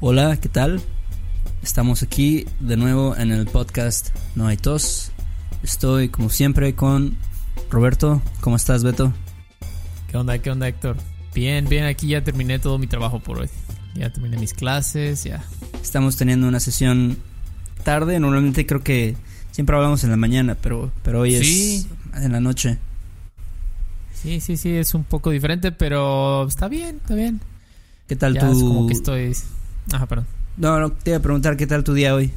Hola, ¿qué tal? Estamos aquí de nuevo en el podcast No hay tos. Estoy como siempre con Roberto. ¿Cómo estás, Beto? ¿Qué onda, qué onda, Héctor? Bien, bien, aquí ya terminé todo mi trabajo por hoy. Ya terminé mis clases, ya. Estamos teniendo una sesión tarde. Normalmente creo que siempre hablamos en la mañana, pero, pero hoy Sí. es en la noche. Sí, sí, sí, es un poco diferente, pero está bien, está bien. ¿Qué tal Ya tu...? es como que estoy... Ajá, perdón. No, no, te iba a preguntar qué tal tu día hoy.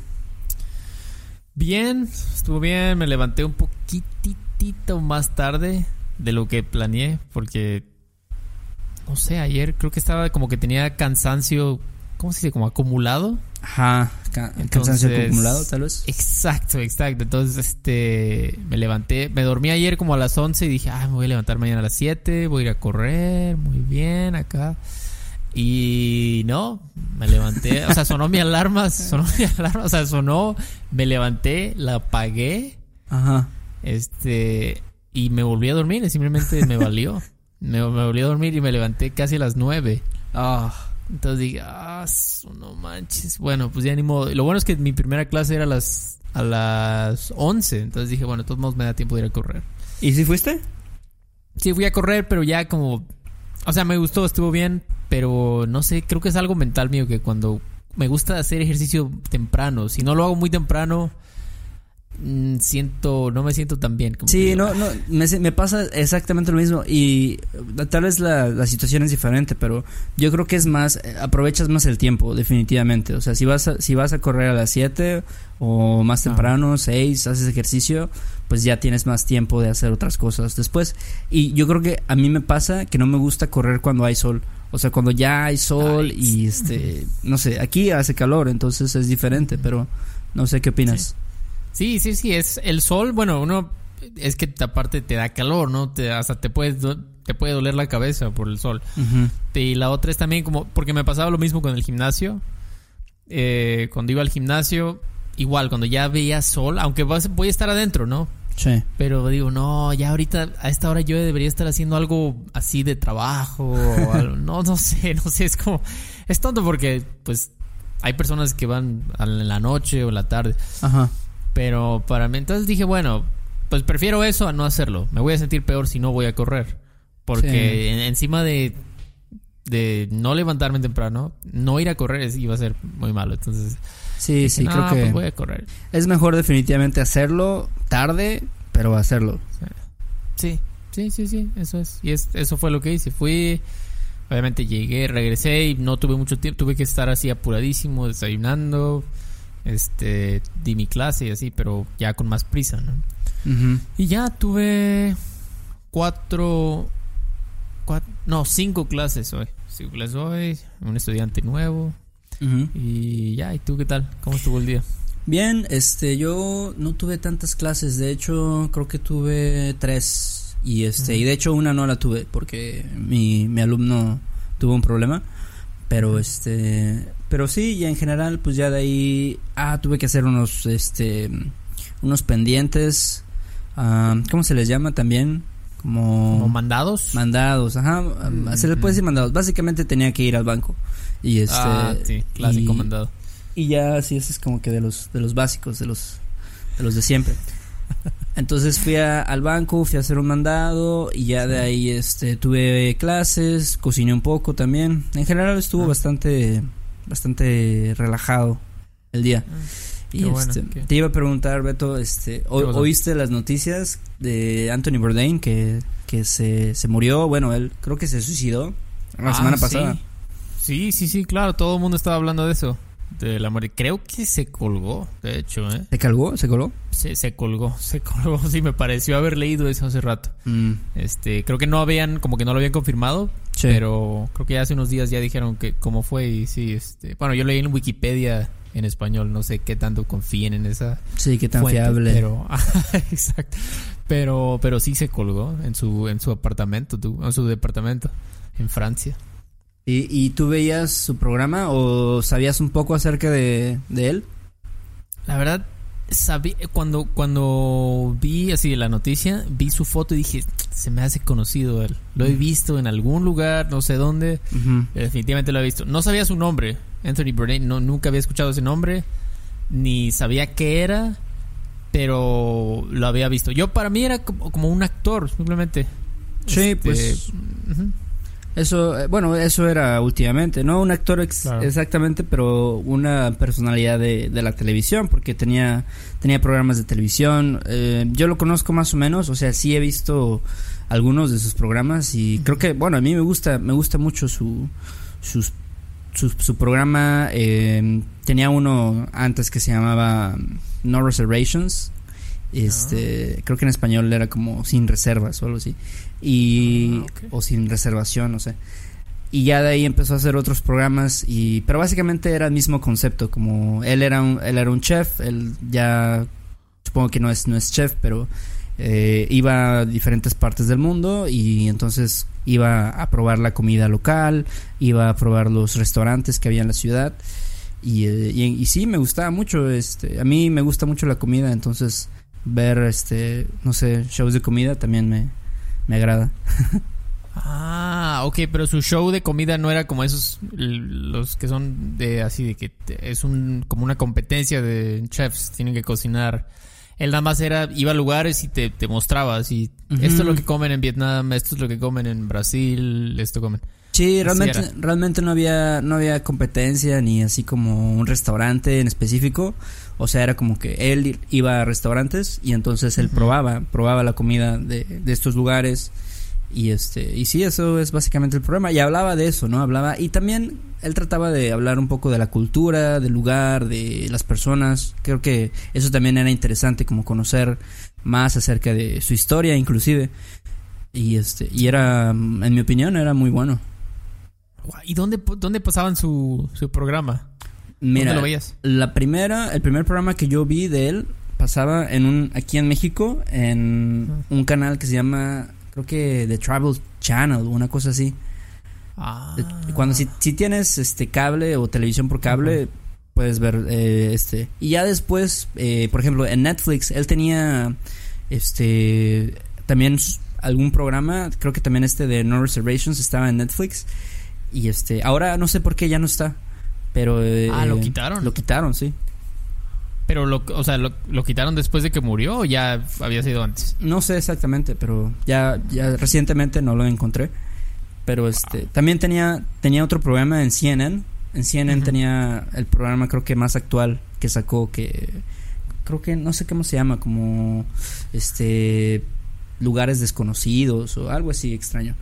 Bien, estuvo bien, me levanté un poquitito más tarde de lo que planeé, porque... No sé, ayer creo que estaba como que tenía cansancio, ¿cómo se dice? Como acumulado. Ajá, ca- cansancio acumulado, tal vez. Exacto, exacto. Entonces, este, me levanté, me dormí ayer como a las 11 y dije, ah, me voy a levantar mañana a las 7, voy a ir a correr, muy bien, acá. Y no, me levanté, o sea, sonó mi alarma, sonó mi alarma, o sea, sonó, me levanté, la apagué, Ajá. este, y me volví a dormir, simplemente me valió. Me, me volví a dormir y me levanté casi a las 9. Ah, Entonces dije, ah, no manches. Bueno, pues ya ni modo. Lo bueno es que mi primera clase era a las, a las 11. Entonces dije, bueno, de todos modos me da tiempo de ir a correr. ¿Y si fuiste? Sí, fui a correr, pero ya como... O sea, me gustó, estuvo bien, pero no sé, creo que es algo mental mío que cuando me gusta hacer ejercicio temprano, si no lo hago muy temprano, siento, no me siento tan bien. como Sí, no, no, me, me pasa exactamente lo mismo y eh, tal vez la, la situación es diferente, pero yo creo que es más, eh, aprovechas más el tiempo, definitivamente. O sea, si vas a, si vas a correr a las 7 o más Ah. temprano, 6, haces ejercicio, pues ya tienes más tiempo de hacer otras cosas después. Y yo creo que a mí me pasa que no me gusta correr cuando hay sol. O sea, cuando ya hay sol y este, no sé, aquí hace calor, entonces es diferente, pero no sé qué opinas. Sí, sí, sí, es el sol, bueno, uno es que aparte te da calor, ¿no? Te, hasta te puedes te puede doler la cabeza por el sol. Y la otra es también como porque me pasaba lo mismo con el gimnasio. Eh, cuando iba al gimnasio, igual cuando ya veía sol, aunque vas- voy a estar adentro, ¿no? Sí. Pero digo, no, ya ahorita a esta hora yo debería estar haciendo algo así de trabajo o algo. No, no sé, no sé, es como es tonto porque pues hay personas que van en la noche o en la tarde. Ajá. Pero para mí, entonces dije, bueno, pues prefiero eso a no hacerlo. Me voy a sentir peor si no voy a correr. Porque Sí. en- encima de, de no levantarme temprano, no ir a correr es- iba a ser muy malo. Entonces, Sí, dije, sí, "No, creo que pues voy a correr. es mejor definitivamente hacerlo tarde, pero hacerlo. Sí, sí, sí, sí, eso es. Y es, eso fue lo que hice. Fui, obviamente llegué, regresé y no tuve mucho tiempo. Tuve que estar así apuradísimo, desayunando. Este, di mi clase y así, pero ya con más prisa, ¿no? Y ya tuve cuatro, cuat- no, cinco clases hoy. Cinco clases hoy, un estudiante nuevo. Y ya, ¿y tú qué tal? ¿Cómo estuvo el día? Bien, este, yo no tuve tantas clases, de hecho creo que tuve tres y este, y de hecho una no la tuve porque mi, mi alumno tuvo un problema, pero este, pero sí, y en general pues ya de ahí, ah, tuve que hacer unos, este, unos pendientes, ah, ¿cómo se les llama también? Como, ¿Como mandados? mandados, ajá, Mm, se les puede mm. decir mandados, básicamente tenía que ir al banco y este, ah, sí, clásico y- mandado. y ya así ese es como que de los de los básicos, de los de los de siempre. Entonces fui a- al banco, fui a hacer un mandado y ya de ahí este tuve clases, cociné un poco también. En general estuvo Ah. bastante bastante relajado el día. Y Qué bueno, este, qué- te iba a preguntar, Beto, este. ¿oíste las noticias de Anthony Bourdain que, que se, se murió? Bueno, él creo que se suicidó la Ah, semana sí. pasada. Sí, sí, sí, claro, todo el mundo estaba hablando de eso. De la muerte. Creo que se colgó, de hecho, ¿eh? ¿Se colgó? ¿Se coló? Se, se colgó, se colgó. Sí, me pareció haber leído eso hace rato. Mm, Este, creo que no habían, como que no lo habían confirmado, sí. pero creo que ya hace unos días ya dijeron que cómo fue y sí, este, bueno, yo leí en Wikipedia en español, no sé qué tanto confíen en esa sí, qué tan fuente, fiable. pero exacto. Pero pero sí se colgó en su en su apartamento, tú, en su departamento en Francia. ¿Y, ¿Y tú veías su programa o sabías un poco acerca de, de él? La verdad sabí cuando cuando vi así la noticia, vi su foto y dije, se me hace conocido él. Lo he visto en algún lugar, no sé dónde. Definitivamente lo he visto. No sabía su nombre, Anthony Bourdain, no, nunca había escuchado ese nombre, ni sabía qué era, pero lo había visto. Yo para mí era como, como un actor, simplemente. Sí, Este, pues ujú. Eso, eh, bueno, eso era últimamente, no un actor ex- Claro. exactamente, pero una personalidad de, de la televisión, porque tenía, tenía programas de televisión. eh, yo lo conozco más o menos, o sea, sí he visto algunos de sus programas y creo que, bueno, a mí me gusta, me gusta mucho su, sus, su, su programa. eh, tenía uno antes que se llamaba No Reservations. Este, creo que en español era como sin reservas o algo así. Y Ah, o sin reservación, no sé. Y ya de ahí empezó a hacer otros programas y pero básicamente era el mismo concepto, como él era un él era un chef, él ya supongo que no es no es chef, pero eh, iba a diferentes partes del mundo y entonces iba a probar la comida local, iba a probar los restaurantes que había en la ciudad y, eh, y, y sí me gustaba mucho, este, a mí me gusta mucho la comida, entonces ver este, no sé, shows de comida también me, me agrada. Ah, ok, pero su show de comida no era como esos, los que son de así, de que es un como una competencia de chefs, tienen que cocinar. Él nada más era, iba a lugares y te, te mostraba así, esto es lo que comen en Vietnam, esto es lo que comen en Brasil, esto comen. Sí, realmente, realmente no había, no había competencia ni así como un restaurante en específico. O sea, era como que él iba a restaurantes y entonces él probaba, probaba la comida de, de estos lugares. Y este, y sí, eso es básicamente el problema. Y hablaba de eso, ¿no? Hablaba, y también él trataba de hablar un poco de la cultura, del lugar, de las personas. Creo que eso también era interesante, como conocer más acerca de su historia, inclusive. Y este, y era, en mi opinión, era muy bueno. ¿Y dónde, dónde pasaban su, su programa? Mira, ¿Dónde lo veías? la primera, el primer programa que yo vi de él pasaba en un, aquí en México, en un canal que se llama, creo que The Travel Channel, una cosa así. Ah, De- Cuando si, si tienes este cable o televisión por cable, puedes ver eh, este. Y ya después, eh, por ejemplo, en Netflix, él tenía este también algún programa, creo que también este de No Reservations estaba en Netflix. Y este, ahora no sé por qué ya no está. Pero eh, Ah, ¿lo quitaron? Lo quitaron, sí. Pero, lo, o sea, lo, ¿lo quitaron después de que murió o ya había sido antes? No sé exactamente, pero ya, ya recientemente no lo encontré. Pero este, también tenía, tenía otro programa en CNN. En CNN tenía el programa creo que más actual que sacó que creo que no sé cómo se llama, como este lugares desconocidos o algo así extraño.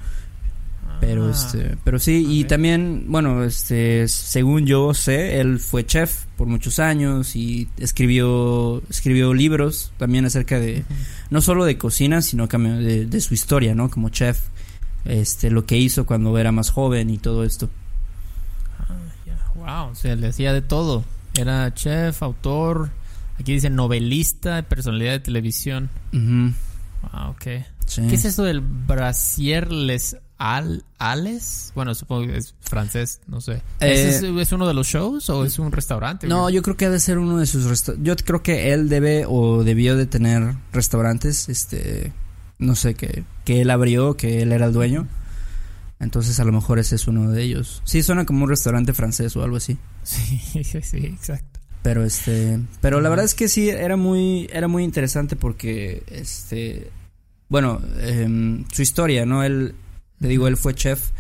Pero Ah, este, pero sí, y también, bueno, este, según yo sé, él fue chef por muchos años y escribió, escribió libros también acerca de, no solo de cocina, sino de, de su historia, ¿no? Como chef, este, lo que hizo cuando era más joven y todo esto. Ah, ya. Wow, o sea, le hacía de todo. Era chef, autor, aquí dice novelista, personalidad de televisión. Ujú, Ah, ok. sí. ¿Qué es eso del Brasier Les Al Ales? Bueno, supongo que es francés, no sé. Eh, ¿Ese ¿Es, es uno de los shows o es un restaurante? No, yo creo que ha de ser uno de sus restaurantes. Yo creo que él debe o debió de tener restaurantes, este, no sé, que, que él abrió, que él era el dueño. Entonces a lo mejor ese es uno de ellos. Sí, suena como un restaurante francés o algo así. Sí, sí, exacto. Pero este, pero la verdad es que sí era muy, era muy interesante porque este, bueno, em, su historia, ¿no? Él, te digo, él fue chef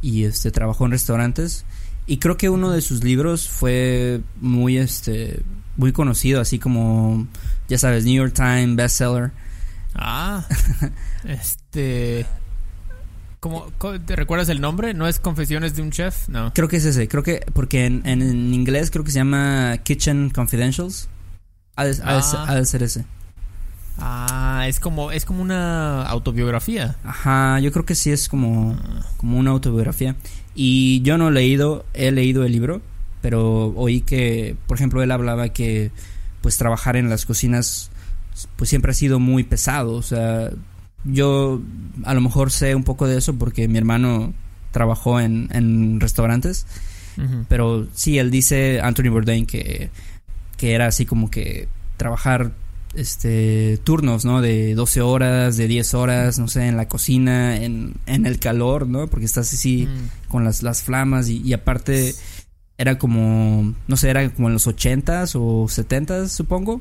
y este trabajó en restaurantes y creo que uno de sus libros fue muy, este, muy conocido, así como, ya sabes, New York Times bestseller. Ah, este... ¿Cómo, ¿Te recuerdas el nombre? ¿No es Confesiones de un Chef? No. Creo que es ese, creo que porque en, en, en inglés creo que se llama Kitchen Confidentials. Ha de, ha de ser- Ah. ha de ser ese. Ah, es como, es como una autobiografía. Ajá, yo creo que sí es como, como una autobiografía. Y yo no he leído, he leído el libro, pero oí que, por ejemplo, él hablaba que pues trabajar en las cocinas pues siempre ha sido muy pesado. O sea, yo a lo mejor sé un poco de eso porque mi hermano trabajó en, en restaurantes. Pero sí, él dice, Anthony Bourdain, que, que era así como que trabajar este turnos, ¿no? De 12 horas, de 10 horas, no sé, en la cocina, en, en el calor, ¿no? Porque estás así Mm. con las, las flamas y, y aparte era como, no sé, era como en los 80s o 70s, supongo.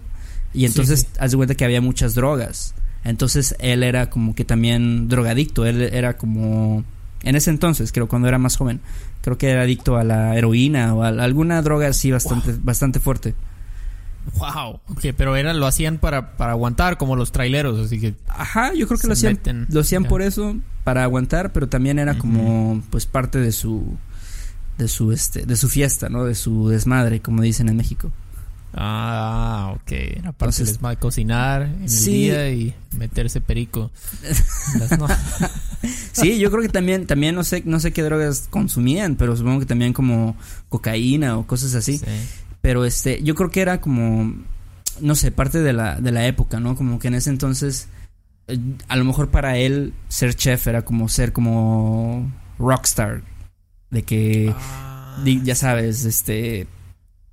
Y entonces, sí. haz de cuenta que había muchas drogas. Entonces, él era como que también drogadicto. Él era como, en ese entonces, creo, cuando era más joven, creo que era adicto a la heroína o a alguna droga así bastante, bastante fuerte. Wow. Ok, pero era, lo hacían para, para aguantar, como los traileros, así que. Ajá, yo creo que lo hacían, meten, lo hacían por eso, para aguantar, pero también era como, pues, parte de su, de su, este, de su fiesta, ¿no? De su desmadre, como dicen en México. Ah, ok. Era parte Entonces- de cocinar en el Sí. día y meterse perico. No- Sí, yo creo que también, también no sé, no sé qué drogas consumían, pero supongo que también como cocaína o cosas así. Sí. Pero este, yo creo que era como, no sé, parte de la, de la época, ¿no? Como que en ese entonces, eh, a lo mejor para él ser chef era como ser como rockstar. De que, Ah, ya sabes, este,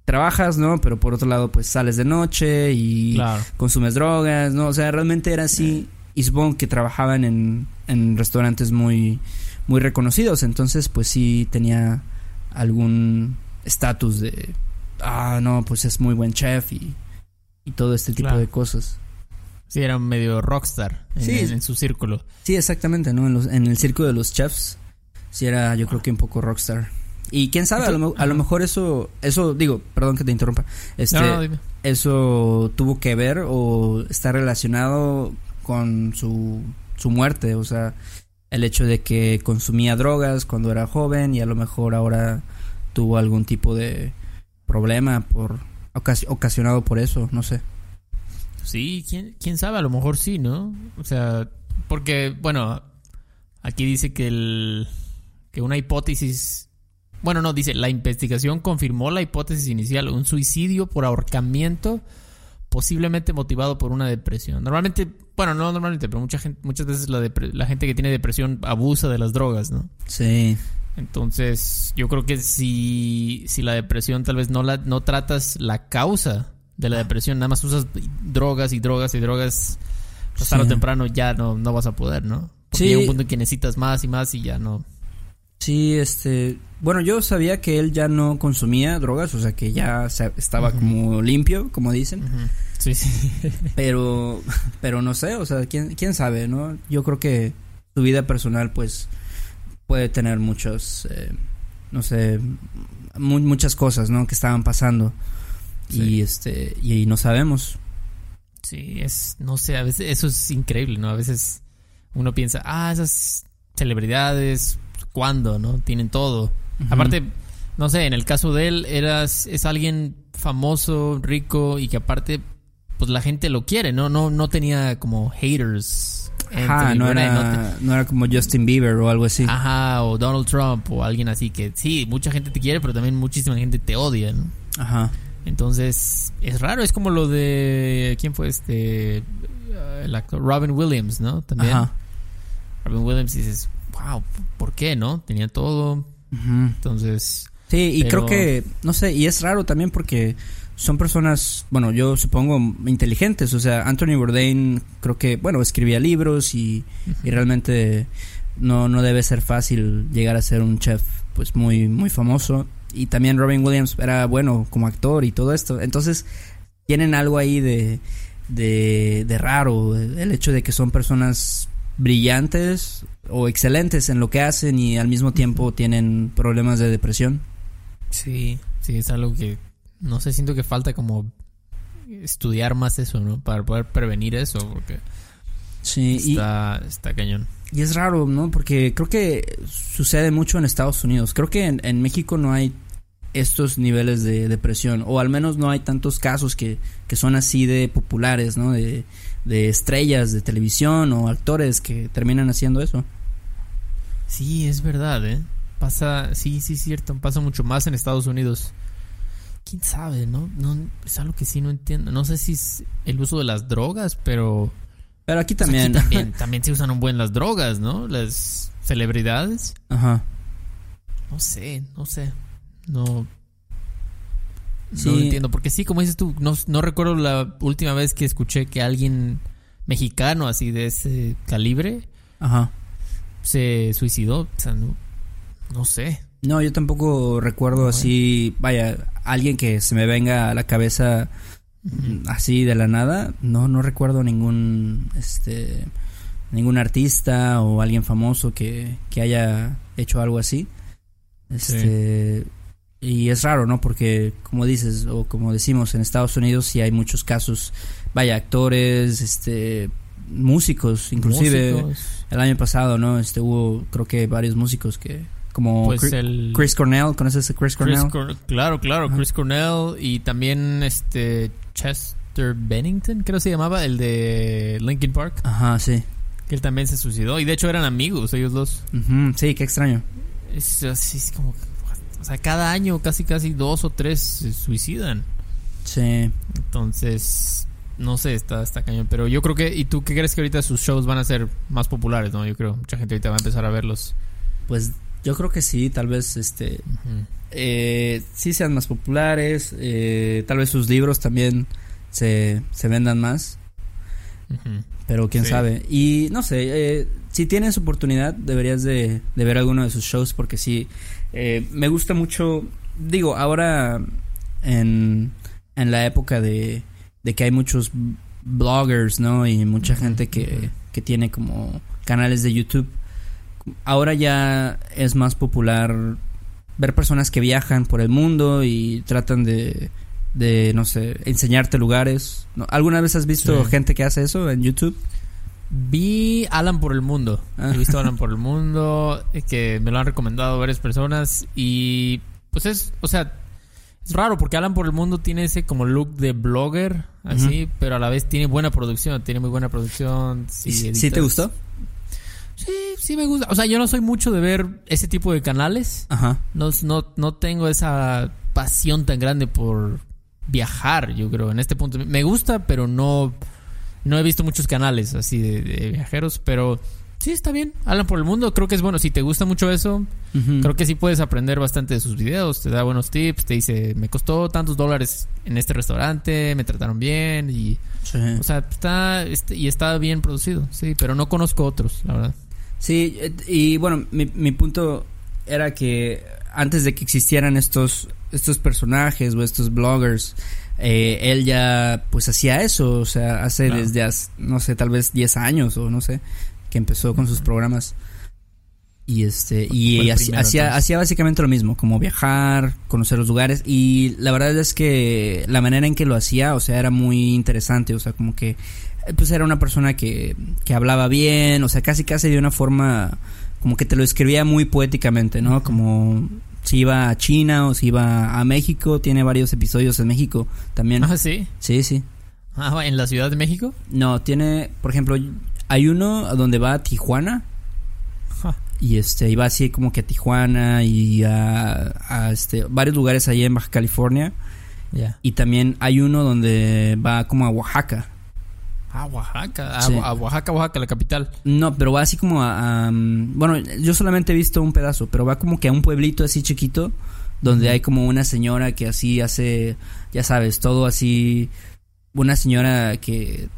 trabajas, ¿no? Pero por otro lado, pues sales de noche y claro. consumes drogas, ¿no? O sea, realmente era así. Y supongo que trabajaban en, en restaurantes muy, muy reconocidos. Entonces, pues sí tenía algún estatus de. Ah, no, pues es muy buen chef y, y todo este tipo Claro. de cosas. Sí, era medio rockstar en, Sí. en- en su círculo. Sí, exactamente, ¿no? En, los- en el circo de los chefs, sí era, yo creo que un poco rockstar. Y quién sabe, a lo, a lo mejor eso, eso, digo, perdón que te interrumpa. Este, no, no, dime. eso tuvo que ver o está relacionado con su, su muerte, o sea, el hecho de que consumía drogas cuando era joven y a lo mejor ahora tuvo algún tipo de problema por ocasi- ocasionado por eso, no sé. Sí, ¿quién, quién sabe, a lo mejor sí, ¿no? O sea, porque, bueno, aquí dice que el que una hipótesis, bueno, no, dice, la investigación confirmó la hipótesis inicial, un suicidio por ahorcamiento posiblemente motivado por una depresión. Normalmente, bueno, no normalmente, pero mucha gente, muchas veces la, la gente que tiene depresión abusa de las drogas, ¿no? Sí, Entonces, yo creo que si, si la depresión tal vez no la no tratas la causa de la depresión, nada más usas drogas y drogas y drogas, pues tarde o Sí. temprano ya no, no vas a poder, ¿no? Porque Sí. llega un punto en que necesitas más y más y ya no. sí, este, bueno, yo sabía que él ya no consumía drogas, o sea, que ya se- estaba como limpio, como dicen. Sí, sí. Pero, pero no sé, o sea, quién, quién sabe, ¿no? Yo creo que su vida personal, pues, puede tener muchos, eh, no sé, mu- muchas cosas, ¿no? Que estaban pasando. Sí. Y este, y, no sabemos. Sí, es, no sé, a veces eso es increíble, ¿no? A veces uno piensa, ah, esas celebridades, ¿cuándo, no? Tienen todo. Aparte, no sé, en el caso de él, eras, es alguien famoso, rico y que aparte, pues la gente lo quiere, ¿no? No, no tenía como haters. Ajá, no Bourdain, no te- era, no era como Justin Bieber o algo así. Ajá, o Donald Trump o alguien así que sí, mucha gente te quiere, pero también muchísima gente te odia, ¿no? Ajá. Entonces, es raro, es como lo de. ¿Quién fue este? Uh, el actor Robin Williams, ¿no? También. Ajá. Robin Williams dices, wow, ¿por qué, no? Tenía todo. Ujú. Entonces, Sí, y Pero- creo que, no sé, y es raro también porque son personas, bueno, yo supongo inteligentes, o sea, Anthony Bourdain creo que, bueno, escribía libros y, y realmente no, no debe ser fácil llegar a ser un chef pues muy, muy famoso. Y también Robin Williams era bueno como actor y todo esto. Entonces, tienen algo ahí de, de, de raro, el hecho de que son personas brillantes o excelentes en lo que hacen y al mismo tiempo tienen problemas de depresión. sí, sí, es algo que. No sé, siento que falta como estudiar más eso, ¿no? Para poder prevenir eso, porque Sí, y, está, está cañón. y es raro, ¿no? Porque creo que sucede mucho en Estados Unidos. Creo que en, en México no hay estos niveles de depresión, o al menos no hay tantos casos que, que son así de populares, ¿no? De, de estrellas de televisión o actores que terminan haciendo eso. Sí, es verdad, ¿eh? Pasa, sí, sí, cierto, pasa mucho más en Estados Unidos. ¿Quién sabe, no? no es algo que sí no entiendo. No sé si es el uso de las drogas, pero... Pero aquí aquí también. también, se usan un buen las drogas, ¿no? Las celebridades. Ajá. No sé, no sé. No... No Sí. entiendo, porque sí, como dices tú, no, no recuerdo la última vez que escuché que alguien mexicano así de ese calibre Ajá. se suicidó. O sea, no, no sé. No, yo tampoco recuerdo No, así, vaya, alguien que se me venga a la cabeza mm, así de la nada. No, no recuerdo ningún, este, ningún artista o alguien famoso que, que haya hecho algo así. Este, y es raro, ¿no? Porque como dices o como decimos en Estados Unidos sí hay muchos casos, vaya, actores, este, músicos, inclusive Músicos. el año pasado, ¿no? Este hubo creo que varios músicos que como Pues Chris, el Chris Cornell, ¿conoces a Chris Chris Cornell? Cor- claro, claro. Chris Cornell y también este Chester Bennington, creo que se llamaba, el de Linkin Park, Ajá, sí. que él también se suicidó y de hecho eran amigos ellos dos. Sí, qué extraño. Es así, es como, o sea, cada año casi casi dos o tres se suicidan. Sí. Entonces, no sé, está, está cañón. Pero yo creo que, ¿y tú qué crees que ahorita sus shows van a ser más populares, no? Yo creo, mucha gente ahorita va a empezar a verlos. Pues yo creo que sí, tal vez este eh, sí sean más populares, eh, tal vez sus libros también se, se vendan más, pero quién Sí. sabe. Y no sé, eh, si tienes oportunidad deberías de, de ver alguno de sus shows porque sí, eh, me gusta mucho, digo, ahora en, en la época de, de que hay muchos bloggers, ¿no? Y mucha gente que, que tiene como canales de YouTube. Ahora ya es más popular ver personas que viajan por el mundo y tratan de, de no sé, enseñarte lugares. ¿Alguna vez has visto Sí. gente que hace eso en YouTube? Vi Alan por el mundo. Ah. He visto Alan por el mundo, eh, que me lo han recomendado varias personas. Y pues es, o sea, es raro porque Alan por el mundo tiene ese como look de blogger, así, pero a la vez tiene buena producción, tiene muy buena producción. Sí, ¿Y ¿Sí, te gustó? Sí, sí me gusta. O sea, yo no soy mucho de ver ese tipo de canales. Ajá. No, no, no tengo esa pasión tan grande por viajar, yo creo, en este punto. Me gusta, pero no, no he visto muchos canales así de, de viajeros, pero sí está bien. Hablan por el mundo, creo que es bueno. Si te gusta mucho eso, creo que sí puedes aprender bastante de sus videos. Te da buenos tips, te dice, me costó tantos dólares en este restaurante, me trataron bien y... Sí. O sea, está, este- y está bien producido, sí, pero no conozco otros, la verdad. Sí, eh, y bueno, mi, mi punto era que antes de que existieran estos, estos personajes o estos bloggers, eh, él ya pues hacía eso, o sea, hace Claro. desde, hace, no sé, tal vez 10 años o no sé, que empezó con sus programas. Y este, y hacía, hacía básicamente lo mismo, como viajar, conocer los lugares, y la verdad es que la manera en que lo hacía, o sea, era muy interesante, o sea, como que pues era una persona que, que hablaba bien, o sea, casi casi de una forma como que te lo escribía muy poéticamente, ¿no? Como si iba a China o si iba a México, tiene varios episodios en México también. Ah, sí. Sí, sí. Ah, en la Ciudad de México. No, tiene, por ejemplo, hay uno donde va a Tijuana Ja. y este iba así como que a Tijuana y a, a, este varios lugares ahí en Baja California Ya. y también hay uno donde va como a Oaxaca. Ah, Oaxaca. A, Sí. a Oaxaca, Oaxaca, la capital. No, pero va así como a, a, Bueno, yo solamente he visto un pedazo, pero va como que a un pueblito así chiquito, donde hay como una señora que así hace, ya sabes, todo así. Una señora que,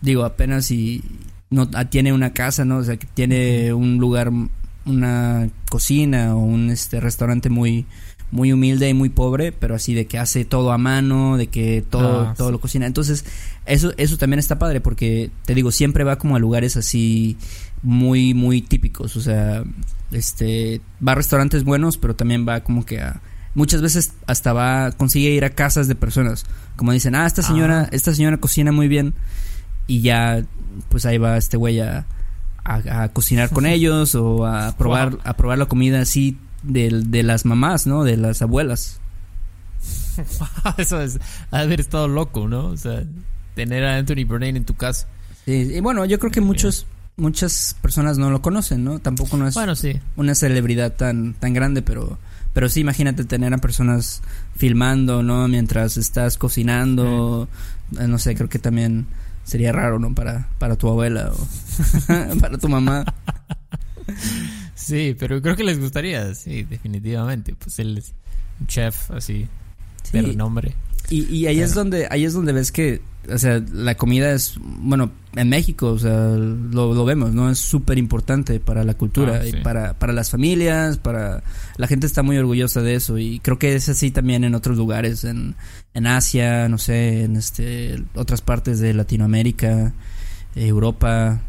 digo, apenas y no ah, tiene una casa, ¿no? O sea, que tiene un lugar, una cocina o un este restaurante muy muy humilde y muy pobre, pero así de que hace todo a mano, de que todo Ah, todo sí. lo cocina. Entonces, eso eso también está padre porque te digo, siempre va como a lugares así muy muy típicos, o sea, este va a restaurantes buenos, pero también va como que a muchas veces hasta va consigue ir a casas de personas, como dicen, "Ah, esta señora, Ah. esta señora cocina muy bien." Y ya pues ahí va este güey a, a, a cocinar con ellos o a probar Wow. a probar la comida así de, de las mamás, ¿no? De las abuelas. Eso es. Haber estado loco, ¿no? O sea, tener a Anthony Bourdain en tu casa. Sí, y bueno, yo creo que muchos muchas personas no lo conocen, ¿no? Tampoco no es Bueno, sí. una celebridad tan tan grande, pero pero sí imagínate tener a personas filmando, ¿no? Mientras estás cocinando, no sé, creo que también sería raro, ¿no? Para para tu abuela o para tu mamá. Sí, pero creo que les gustaría, sí, definitivamente. Pues él es un chef así, de Sí. renombre. Y, y ahí es donde ahí es donde ves que, o sea, la comida es, bueno, en México, o sea, lo, lo vemos, ¿no? Es súper importante para la cultura Ah, y para, para las familias, para... La gente está muy orgullosa de eso y creo que es así también en otros lugares, en, en Asia, no sé, en este otras partes de Latinoamérica, Europa.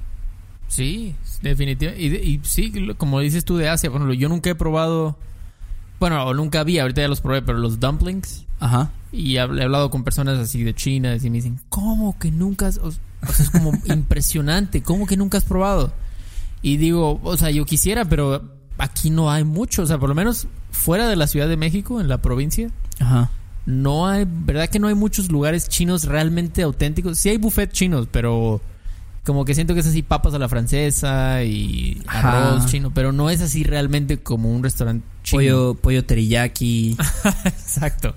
Sí, definitivamente. Y, y sí, como dices tú de Asia, por ejemplo, yo nunca he probado. Bueno, o nunca vi, ahorita ya los probé, pero los dumplings. Ajá. Y he he hablado con personas así de China y me dicen, ¿cómo que nunca has.? O, o sea, es como impresionante, ¿cómo que nunca has probado? Y digo, o sea, yo quisiera, pero aquí no hay mucho. O sea, por lo menos fuera de la Ciudad de México, en la provincia, Ajá. no hay, ¿verdad que no hay muchos lugares chinos realmente auténticos? Sí hay buffet chinos, pero como que siento que es así papas a la francesa y Ajá. arroz chino, pero no es así realmente como un restaurante chino. Pollo, pollo teriyaki. Exacto.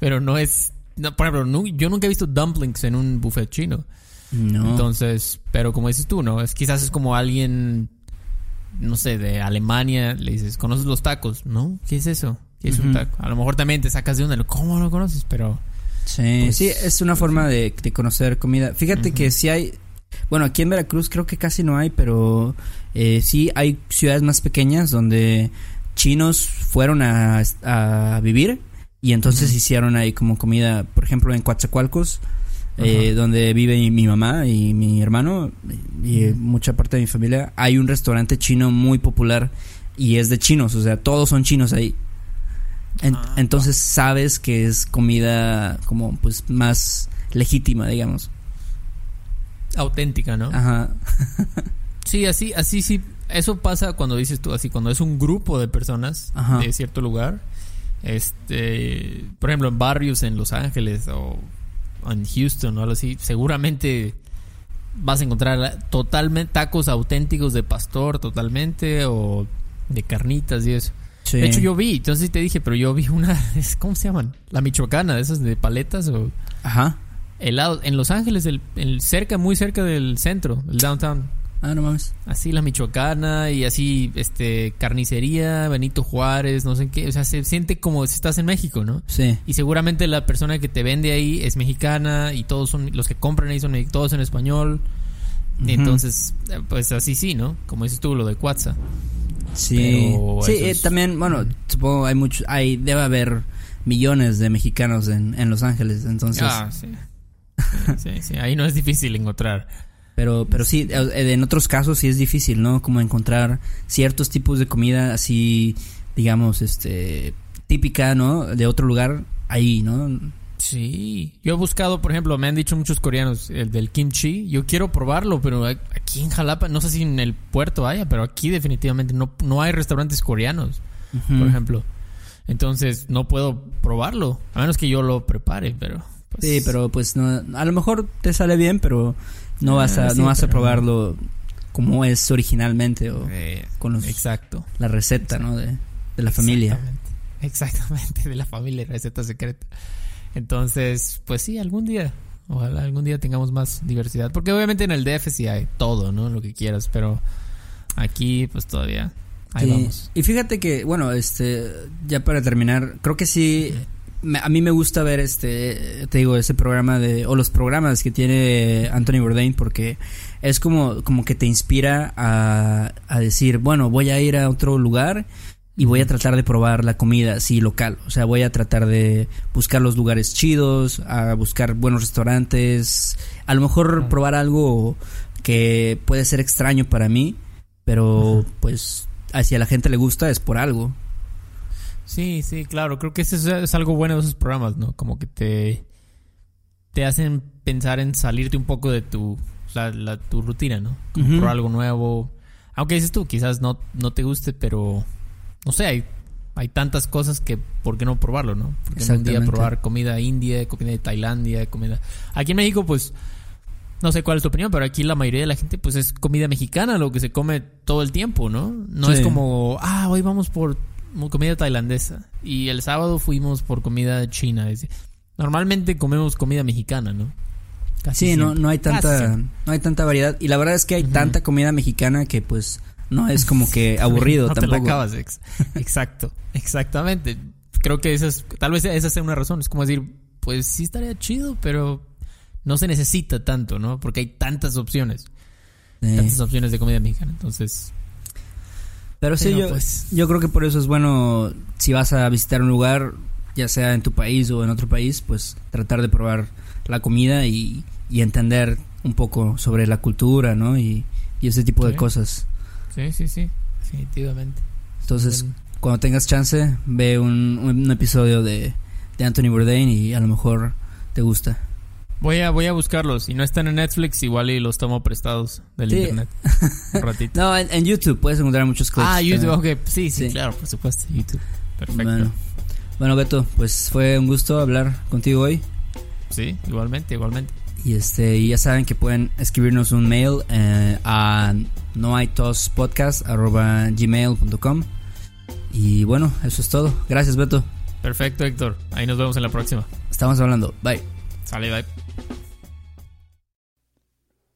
Pero no es, no, por ejemplo, yo nunca he visto dumplings en un buffet chino. No. Entonces, pero como dices tú, ¿no? Es quizás es como alguien no sé, de Alemania, le dices, ¿conoces los tacos? ¿No? ¿Qué es eso? ¿Qué es un taco? A lo mejor también te sacas de una, ¿cómo no conoces? Pero Sí, Pues- sí, es una forma de, de conocer comida. Fíjate que sí hay, bueno, aquí en Veracruz creo que casi no hay, pero eh, sí hay ciudades más pequeñas donde chinos fueron a, a vivir y entonces hicieron ahí como comida, por ejemplo, en Coatzacoalcos, eh, donde vive mi, mi mamá y mi hermano y mucha parte de mi familia, hay un restaurante chino muy popular y es de chinos, o sea, todos son chinos ahí. En- Ah, entonces sabes que es comida como pues más legítima, digamos. Auténtica, ¿no? Ajá. Sí, así, así sí. Eso pasa cuando dices tú, así, cuando es un grupo de personas Ajá. de cierto lugar. Este, por ejemplo, en barrios en Los Ángeles o en Houston o algo así, seguramente vas a encontrar totalmente tacos auténticos de pastor, totalmente, o de carnitas y eso. Sí. De hecho, yo vi, entonces sí te dije, pero yo vi una, ¿cómo se llaman? La michoacana, de esas de paletas o Ajá. Helados. En Los Ángeles, el, el cerca, muy cerca del centro, el downtown. Ah, no mames. Así la Michoacana y así este carnicería, Benito Juárez, no sé qué, o sea, se siente como si estás en México, ¿no? Sí. Y seguramente la persona que te vende ahí es mexicana y todos son los que compran ahí son todos en español. Entonces, pues así sí, ¿no? Como dices tú lo de Cuatza. Sí. Pero Sí, eh, es- también, bueno, supongo hay muchos, hay, debe haber millones de mexicanos en, en Los Ángeles, entonces. Ah, sí. Sí, sí, sí, ahí no es difícil encontrar. Pero, pero sí, eh, en otros casos sí es difícil, ¿no? Como encontrar ciertos tipos de comida así, digamos, este, típica, ¿no? De otro lugar, ahí, ¿no? Sí, yo he buscado, por ejemplo, me han dicho muchos coreanos, el del kimchi, yo quiero probarlo, pero aquí en Jalapa, no sé si en el puerto haya, pero aquí definitivamente no, no hay restaurantes coreanos, por ejemplo. Entonces no puedo probarlo, a menos que yo lo prepare, pero... pues, Sí, pero pues no, a lo mejor te sale bien, pero no vas a, Ah, sí, no vas a probarlo como es originalmente o eh, con los- exacto. la receta, ¿no? De, de la familia. Exactamente, exactamente, de la familia, receta secreta. Entonces, pues sí, algún día, ojalá algún día tengamos más diversidad, porque obviamente en el DF sí hay todo, ¿no? Lo que quieras, pero aquí pues todavía ahí Sí. vamos. Y fíjate que, bueno, este, ya para terminar, creo que sí, a mí me gusta ver este, te digo, ese programa de, o los programas que tiene Anthony Bourdain, porque es como, como que te inspira a, a decir, bueno, voy a ir a otro lugar y voy a tratar de probar la comida así local. O sea, voy a tratar de buscar los lugares chidos, a buscar buenos restaurantes, a lo mejor probar algo que puede ser extraño para mí, pero pues si a la gente le gusta es por algo. Sí, sí, claro, creo que eso es, es algo bueno de esos programas, ¿no? Como que te te hacen pensar en salirte un poco de tu la, la- tu rutina, ¿no? Como probar algo nuevo. Aunque dices tú, quizás no, no te guste, pero no sé, hay, hay tantas cosas que ¿por qué no probarlo, no? Porque un día probar comida india, comida de Tailandia, comida... Aquí en México, pues, no sé cuál es tu opinión, pero aquí la mayoría de la gente, pues, es comida mexicana, lo que se come todo el tiempo, ¿no? No Sí. es como, ah, hoy vamos por comida tailandesa y el sábado fuimos por comida china. Normalmente comemos comida mexicana, ¿no? Casi Sí, no, siempre. no hay tanta, no hay tanta variedad. Y la verdad es que hay tanta comida mexicana que pues no es como que aburrido no te la tampoco. acabas, ex- Exacto, exactamente. Creo que esa es, tal vez esa sea una razón. Es como decir, pues sí estaría chido, pero no se necesita tanto, ¿no? Porque hay tantas opciones. Sí. Tantas opciones de comida mexicana. Entonces, Pero sí, Pero, yo, pues- yo creo que por eso es bueno, si vas a visitar un lugar, ya sea en tu país o en otro país, pues tratar de probar la comida y, y entender un poco sobre la cultura, ¿no? Y, y ese tipo de cosas. sí, sí, sí. Definitivamente. Entonces, cuando tengas chance, ve un, un episodio de, de Anthony Bourdain y a lo mejor te gusta. Voy a, voy a buscarlos. Si no están en Netflix, igual y los tomo prestados del Sí. internet. Un ratito. No, en, en YouTube puedes encontrar muchos clips. ah, YouTube, también. ok. Sí, sí, Sí. claro, por supuesto. YouTube. Perfecto. Bueno. bueno, Beto, pues fue un gusto hablar contigo hoy. Sí, igualmente, igualmente. Y este, y ya saben que pueden escribirnos un mail eh, a noaitospodcast.gmail.com Y bueno, eso es todo. Gracias, Beto. Perfecto, Héctor. Ahí nos vemos en la próxima. Estamos hablando. Bye. Sale, bye.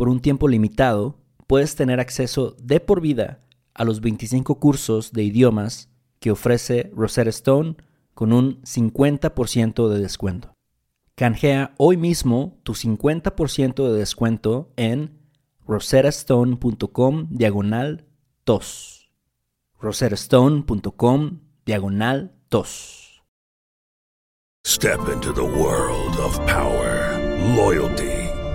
Por un tiempo limitado, puedes tener acceso de por vida a los 25 cursos de idiomas que ofrece Rosetta Stone con un 50% de descuento. Canjea hoy mismo tu 50% de descuento en rosettastone.com diagonal tos. rosettastone.com diagonal tos. Step into the world of power, loyalty,